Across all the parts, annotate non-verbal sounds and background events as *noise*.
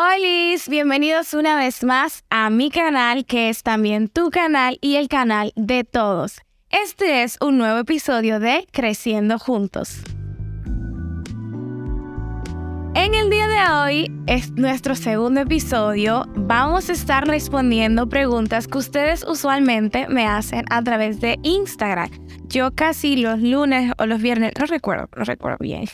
Hola, bienvenidos una vez más a mi canal, que es también tu canal y el canal de todos. Este es un nuevo episodio de Creciendo Juntos. En el día de hoy es nuestro segundo episodio. Vamos a estar respondiendo preguntas que ustedes usualmente me hacen a través de Instagram. Yo casi los lunes o los viernes, no recuerdo, no recuerdo bien.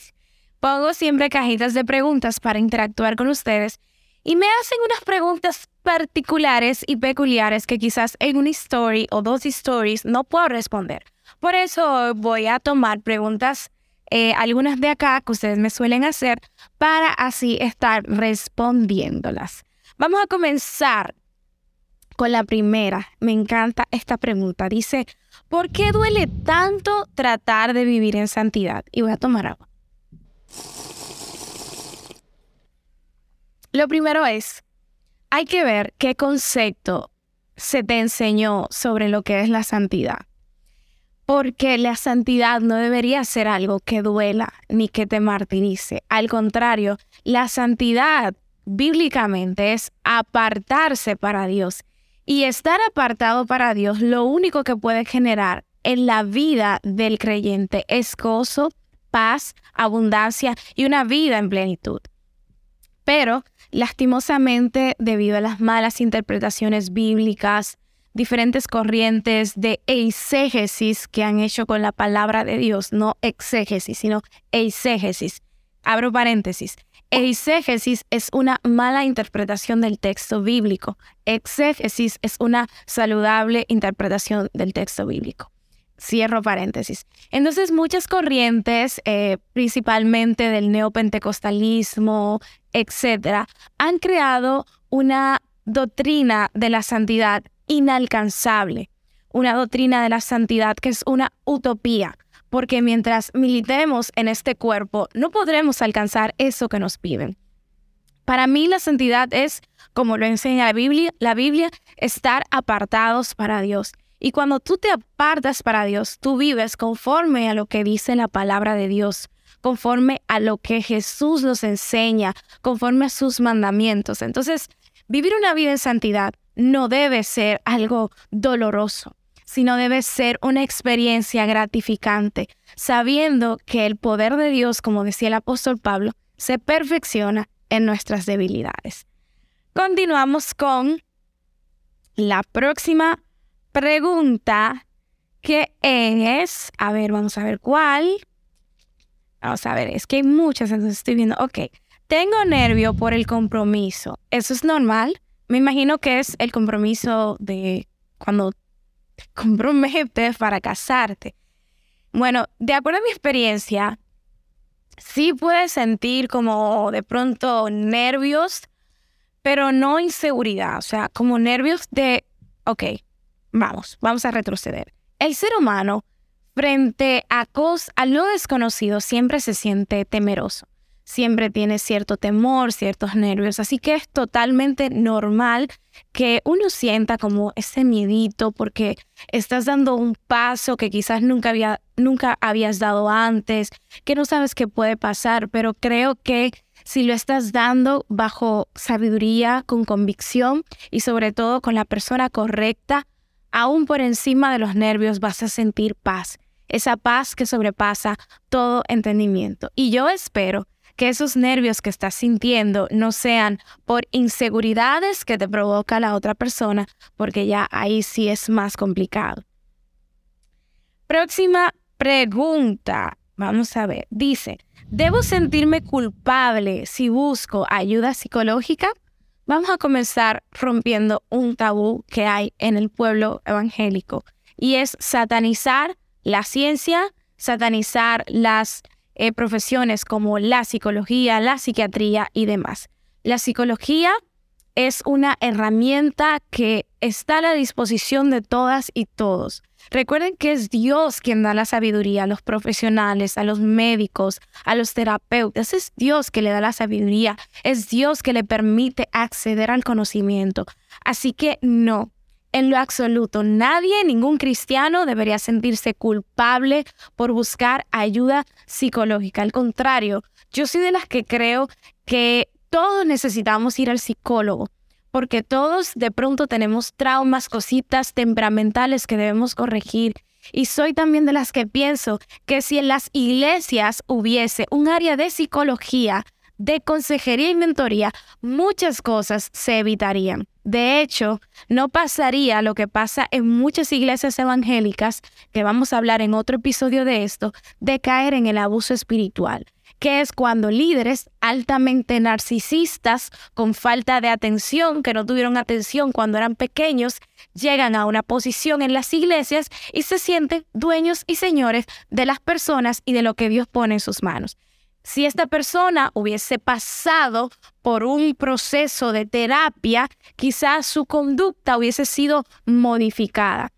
Pongo siempre cajitas de preguntas para interactuar con ustedes y me hacen unas preguntas particulares y peculiares que quizás en una story o dos stories no puedo responder. Por eso voy a tomar preguntas eh, algunas de acá que ustedes me suelen hacer para así estar respondiéndolas. Vamos a comenzar con la primera. Me encanta esta pregunta. Dice, ¿por qué duele tanto tratar de vivir en santidad? Y voy a tomar agua. Lo primero es, hay que ver qué concepto se te enseñó sobre lo que es la santidad porque la santidad no debería ser algo que duela ni que te martirice. Al contrario, la santidad bíblicamente es apartarse para Dios. Y estar apartado para Dios lo único que puede generar en la vida del creyente es gozo, paz, abundancia y una vida en plenitud. Pero, lastimosamente, debido a las malas interpretaciones bíblicas, diferentes corrientes de eisegesis que han hecho con la palabra de Dios, no exégesis, sino eisegesis. Abro paréntesis. Eisegesis es una mala interpretación del texto bíblico. Exégesis es una saludable interpretación del texto bíblico. Cierro paréntesis. Entonces, muchas corrientes, eh, principalmente del neopentecostalismo, etcétera, han creado una doctrina de la santidad inalcanzable, una doctrina de la santidad que es una utopía, porque mientras militemos en este cuerpo no podremos alcanzar eso que nos piden. Para mí la santidad es, como lo enseña la Biblia, la Biblia, estar apartados para Dios. Y cuando tú te apartas para Dios, tú vives conforme a lo que dice la palabra de Dios, conforme a lo que Jesús nos enseña, conforme a sus mandamientos. Entonces, vivir una vida en santidad no debe ser algo doloroso, sino debe ser una experiencia gratificante, sabiendo que el poder de Dios, como decía el apóstol Pablo, se perfecciona en nuestras debilidades. Continuamos con la próxima pregunta, que es, a ver, vamos a ver cuál. Vamos a ver, es que hay muchas, entonces estoy viendo, ok, tengo nervio por el compromiso. ¿Eso es normal? Me imagino que es el compromiso de cuando te *laughs* comprometes para casarte. Bueno, de acuerdo a mi experiencia, sí puedes sentir como de pronto nervios, pero no inseguridad, o sea, como nervios de, ok, vamos, vamos a retroceder. El ser humano frente a, cos lo desconocido siempre se siente temeroso. Siempre tiene cierto temor, ciertos nervios, así que es totalmente normal que uno sienta como ese miedito porque estás dando un paso que quizás nunca, había, nunca habías dado antes, que no sabes qué puede pasar, pero creo que si lo estás dando bajo sabiduría, con convicción y sobre todo con la persona correcta, aún por encima de los nervios vas a sentir paz, esa paz que sobrepasa todo entendimiento. Y yo espero que esos nervios que estás sintiendo no sean por inseguridades que te provoca la otra persona, porque ya ahí sí es más complicado. Próxima pregunta. Vamos a ver. Dice, ¿debo sentirme culpable si busco ayuda psicológica? Vamos a comenzar rompiendo un tabú que hay en el pueblo evangélico y es satanizar la ciencia, satanizar las eh, profesiones como la psicología, la psiquiatría y demás. La psicología es una herramienta que está a la disposición de todas y todos. Recuerden que es Dios quien da la sabiduría a los profesionales, a los médicos, a los terapeutas. Es Dios que le da la sabiduría. Es Dios que le permite acceder al conocimiento. Así que no, en lo absoluto. Nadie, ningún cristiano debería sentirse culpable por buscar ayuda psicológica. Al contrario, yo soy de las que creo que todos necesitamos ir al psicólogo, porque todos de pronto tenemos traumas, cositas temperamentales que debemos corregir. Y soy también de las que pienso que si en las iglesias hubiese un área de psicología, de consejería y mentoría, muchas cosas se evitarían. De hecho, no pasaría lo que pasa en muchas iglesias evangélicas, que vamos a hablar en otro episodio de esto, de caer en el abuso espiritual, que es cuando líderes altamente narcisistas, con falta de atención, que no tuvieron atención cuando eran pequeños, llegan a una posición en las iglesias y se sienten dueños y señores de las personas y de lo que Dios pone en sus manos. Si esta persona hubiese pasado por un proceso de terapia, quizás su conducta hubiese sido modificada.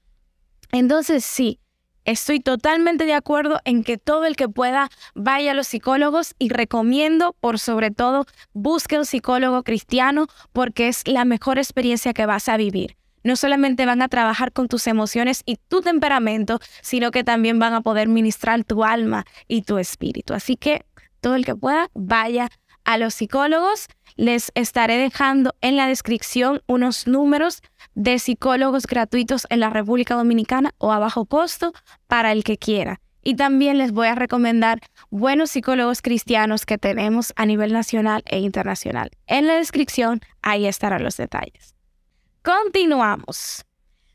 Entonces sí, estoy totalmente de acuerdo en que todo el que pueda vaya a los psicólogos y recomiendo, por sobre todo, busque un psicólogo cristiano porque es la mejor experiencia que vas a vivir no solamente van a trabajar con tus emociones y tu temperamento, sino que también van a poder ministrar tu alma y tu espíritu. Así que todo el que pueda, vaya a los psicólogos. Les estaré dejando en la descripción unos números de psicólogos gratuitos en la República Dominicana o a bajo costo para el que quiera. Y también les voy a recomendar buenos psicólogos cristianos que tenemos a nivel nacional e internacional. En la descripción, ahí estarán los detalles. Continuamos.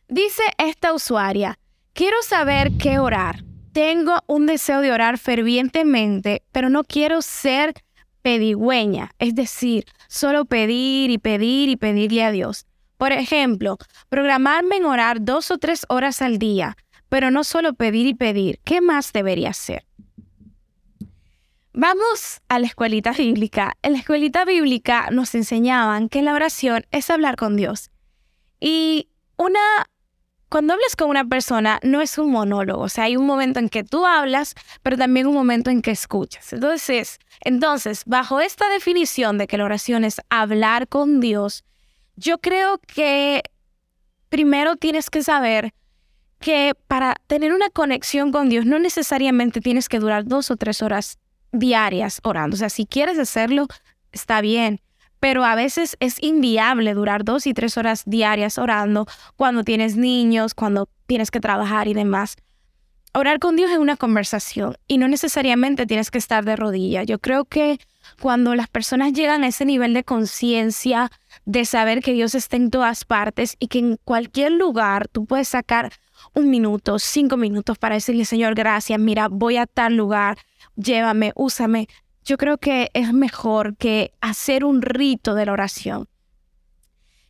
Dice esta usuaria, quiero saber qué orar. Tengo un deseo de orar fervientemente, pero no quiero ser pedigüeña, es decir, solo pedir y pedir y pedirle a Dios. Por ejemplo, programarme en orar dos o tres horas al día, pero no solo pedir y pedir. ¿Qué más debería hacer? Vamos a la escuelita bíblica. En la escuelita bíblica nos enseñaban que la oración es hablar con Dios. Y una cuando hablas con una persona no es un monólogo, o sea, hay un momento en que tú hablas, pero también un momento en que escuchas. Entonces, entonces, bajo esta definición de que la oración es hablar con Dios, yo creo que primero tienes que saber que para tener una conexión con Dios no necesariamente tienes que durar dos o tres horas diarias orando. O sea, si quieres hacerlo, está bien pero a veces es inviable durar dos y tres horas diarias orando cuando tienes niños, cuando tienes que trabajar y demás. Orar con Dios es una conversación y no necesariamente tienes que estar de rodillas. Yo creo que cuando las personas llegan a ese nivel de conciencia, de saber que Dios está en todas partes y que en cualquier lugar tú puedes sacar un minuto, cinco minutos para decirle, Señor, gracias, mira, voy a tal lugar, llévame, úsame yo creo que es mejor que hacer un rito de la oración.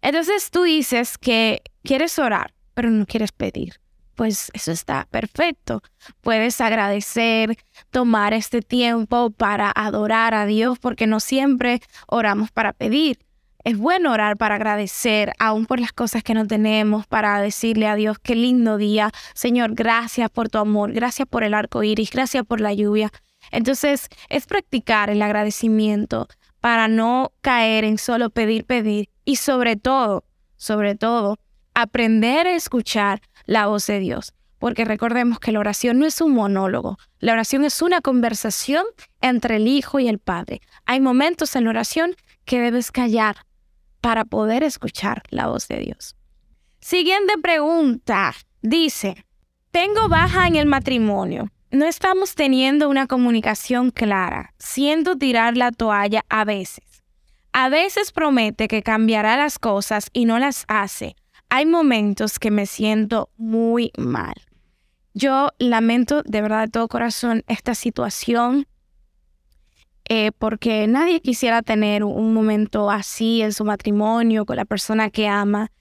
Entonces tú dices que quieres orar, pero no quieres pedir. Pues eso está perfecto. Puedes agradecer, tomar este tiempo para adorar a Dios, porque no siempre oramos para pedir. Es bueno orar para agradecer, aún por las cosas que no tenemos, para decirle a Dios qué lindo día. Señor, gracias por tu amor, gracias por el arco iris, gracias por la lluvia, entonces, es practicar el agradecimiento para no caer en solo pedir, pedir y sobre todo, sobre todo, aprender a escuchar la voz de Dios. Porque recordemos que la oración no es un monólogo, la oración es una conversación entre el Hijo y el Padre. Hay momentos en la oración que debes callar para poder escuchar la voz de Dios. Siguiente pregunta. Dice, tengo baja en el matrimonio no estamos teniendo una comunicación clara, siendo tirar la toalla a veces. A veces promete que cambiará las cosas y no las hace. Hay momentos que me siento muy mal. Yo lamento de verdad de todo corazón esta situación eh, porque nadie quisiera tener un momento así en su matrimonio con la persona que ama,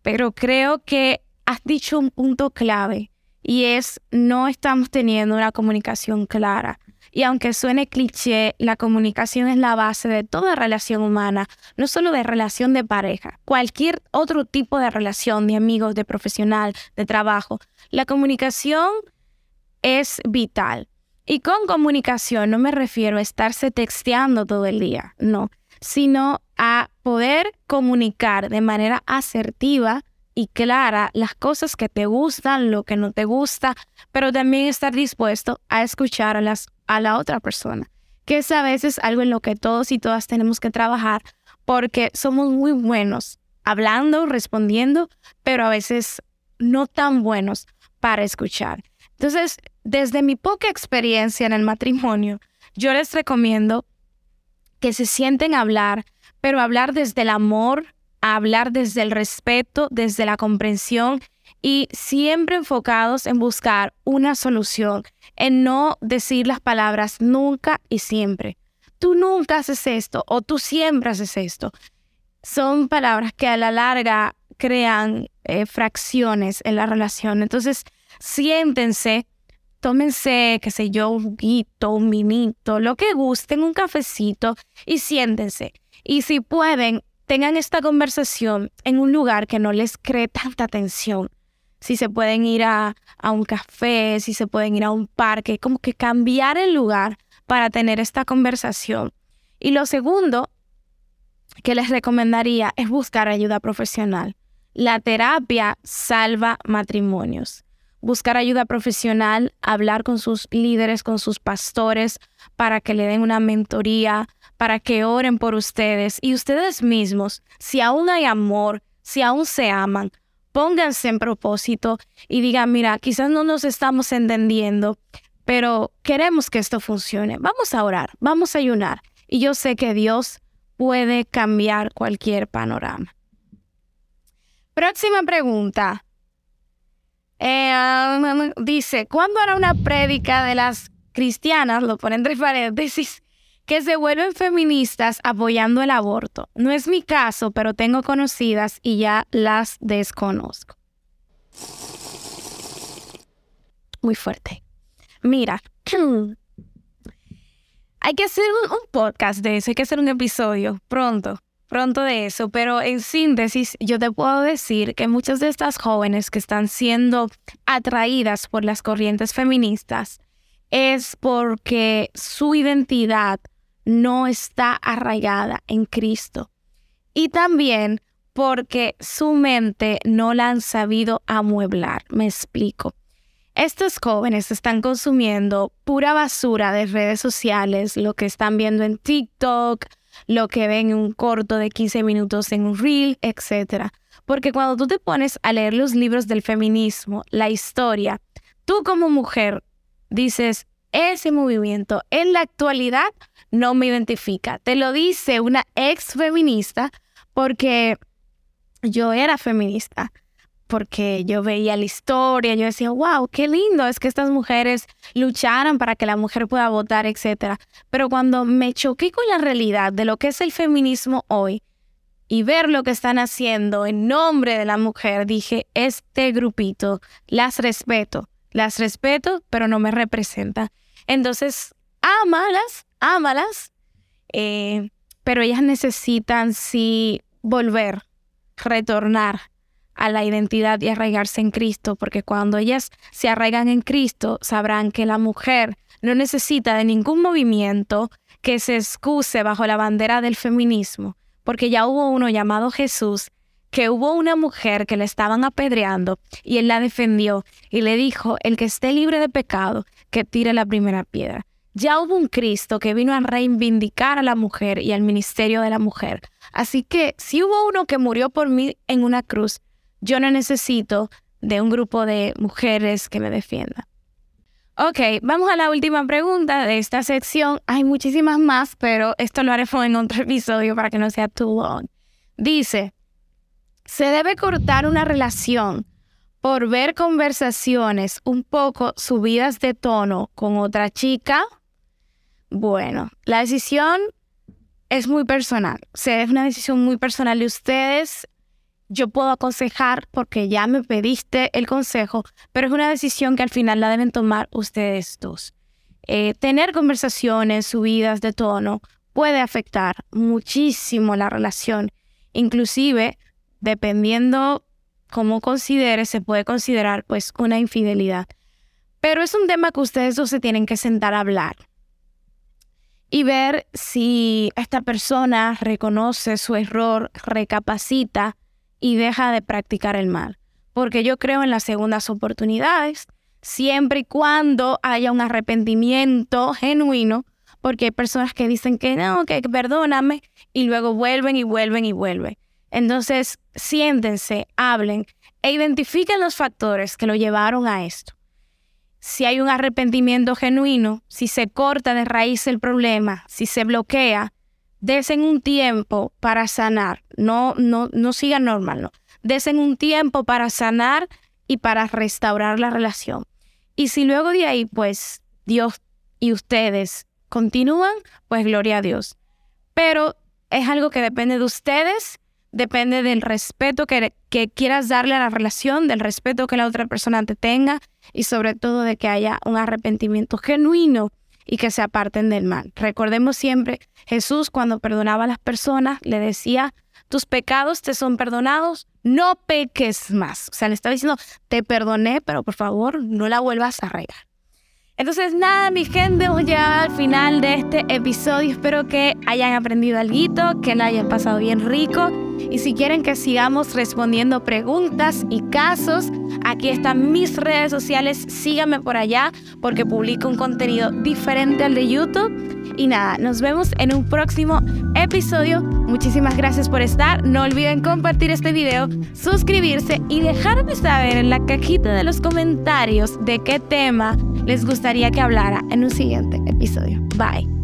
pero creo que has dicho un punto clave y es no estamos teniendo una comunicación clara. Y aunque suene cliché, la comunicación es la base de toda relación humana, no solo de relación de pareja, cualquier otro tipo de relación, de amigos, de profesional, de trabajo. La comunicación es vital. Y con comunicación no me refiero a estarse texteando todo el día, no, sino a poder comunicar de manera asertiva y clara las cosas que te gustan, lo que no te gusta, pero también estar dispuesto a escuchar a, las, a la otra persona. que es a veces algo en lo que todos y todas tenemos que trabajar porque somos muy buenos hablando, respondiendo, pero a veces no tan buenos para escuchar. Entonces, desde mi poca experiencia en el matrimonio, yo les recomiendo que se sienten a hablar, pero hablar desde el amor, hablar desde el respeto, desde la comprensión y siempre enfocados en buscar una solución, en no decir las palabras nunca y siempre. Tú nunca haces esto o tú siempre haces esto. Son palabras que a la larga crean eh, fracciones en la relación. Entonces, siéntense, tómense, qué sé yo, un juguito, un minito, lo que gusten, un cafecito y siéntense. Y si pueden, tengan esta conversación en un lugar que no les cree tanta tensión. Si se pueden ir a, a un café, si se pueden ir a un parque, como que cambiar el lugar para tener esta conversación. Y lo segundo que les recomendaría es buscar ayuda profesional. La terapia salva matrimonios. Buscar ayuda profesional, hablar con sus líderes, con sus pastores, para que le den una mentoría, para que oren por ustedes y ustedes mismos, si aún hay amor, si aún se aman, pónganse en propósito y digan, mira, quizás no nos estamos entendiendo, pero queremos que esto funcione. Vamos a orar, vamos a ayunar. Y yo sé que Dios puede cambiar cualquier panorama. Próxima pregunta. Eh, dice, ¿cuándo hará una prédica de las cristianas, lo pone entre paréntesis, que se vuelven feministas apoyando el aborto? No es mi caso, pero tengo conocidas y ya las desconozco. Muy fuerte. Mira, *clears throat* hay que hacer un podcast de eso, hay que hacer un episodio pronto pronto de eso, pero en síntesis yo te puedo decir que muchas de estas jóvenes que están siendo atraídas por las corrientes feministas es porque su identidad no está arraigada en Cristo y también porque su mente no la han sabido amueblar. Me explico. Estos jóvenes están consumiendo pura basura de redes sociales, lo que están viendo en TikTok, lo que ven en un corto de 15 minutos en un reel, etc. Porque cuando tú te pones a leer los libros del feminismo, la historia, tú como mujer dices, ese movimiento en la actualidad no me identifica. Te lo dice una ex feminista porque yo era feminista porque yo veía la historia, yo decía, wow, qué lindo es que estas mujeres lucharan para que la mujer pueda votar, etc. Pero cuando me choqué con la realidad de lo que es el feminismo hoy y ver lo que están haciendo en nombre de la mujer, dije, este grupito, las respeto, las respeto, pero no me representa. Entonces, ámalas, ámalas, eh, pero ellas necesitan sí volver, retornar a la identidad y arraigarse en Cristo, porque cuando ellas se arraigan en Cristo, sabrán que la mujer no necesita de ningún movimiento que se excuse bajo la bandera del feminismo, porque ya hubo uno llamado Jesús, que hubo una mujer que le estaban apedreando y él la defendió y le dijo, el que esté libre de pecado, que tire la primera piedra. Ya hubo un Cristo que vino a reivindicar a la mujer y al ministerio de la mujer. Así que si hubo uno que murió por mí en una cruz, yo no necesito de un grupo de mujeres que me defiendan. Ok, vamos a la última pregunta de esta sección. Hay muchísimas más, pero esto lo haremos *laughs* en otro episodio para que no sea too long. Dice, ¿se debe cortar una relación por ver conversaciones un poco subidas de tono con otra chica? Bueno, la decisión es muy personal. O es una decisión muy personal de ustedes yo puedo aconsejar porque ya me pediste el consejo, pero es una decisión que al final la deben tomar ustedes dos. Eh, tener conversaciones subidas de tono puede afectar muchísimo la relación, inclusive dependiendo cómo considere, se puede considerar pues una infidelidad. Pero es un tema que ustedes dos se tienen que sentar a hablar y ver si esta persona reconoce su error, recapacita y deja de practicar el mal. Porque yo creo en las segundas oportunidades, siempre y cuando haya un arrepentimiento genuino, porque hay personas que dicen que no, que perdóname, y luego vuelven y vuelven y vuelven. Entonces, siéntense, hablen e identifiquen los factores que lo llevaron a esto. Si hay un arrepentimiento genuino, si se corta de raíz el problema, si se bloquea, desen un tiempo para sanar. No, no, no sigan normal, no. Desen un tiempo para sanar y para restaurar la relación. Y si luego de ahí, pues, Dios y ustedes continúan, pues gloria a Dios. Pero es algo que depende de ustedes depende del respeto que, que, quieras darle a la relación, del respeto que la otra persona te tenga y sobre todo de que haya un arrepentimiento genuino y que se aparten del mal. Recordemos siempre, Jesús cuando perdonaba a las personas le decía, tus pecados te son perdonados, no peques más. O sea, le estaba diciendo, te perdoné, pero por favor no la vuelvas a regar. Entonces, nada, mi gente, hemos llegado al final de este episodio. Espero que hayan aprendido algo, que la hayan pasado bien rico. Y si quieren que sigamos respondiendo preguntas y casos, aquí están mis redes sociales. Síganme por allá porque publico un contenido diferente al de YouTube. Y nada, nos vemos en un próximo episodio. Muchísimas gracias por estar. No olviden compartir este video, suscribirse y dejarme saber en la cajita de los comentarios de qué tema les gustaría que hablara en un siguiente episodio. Bye.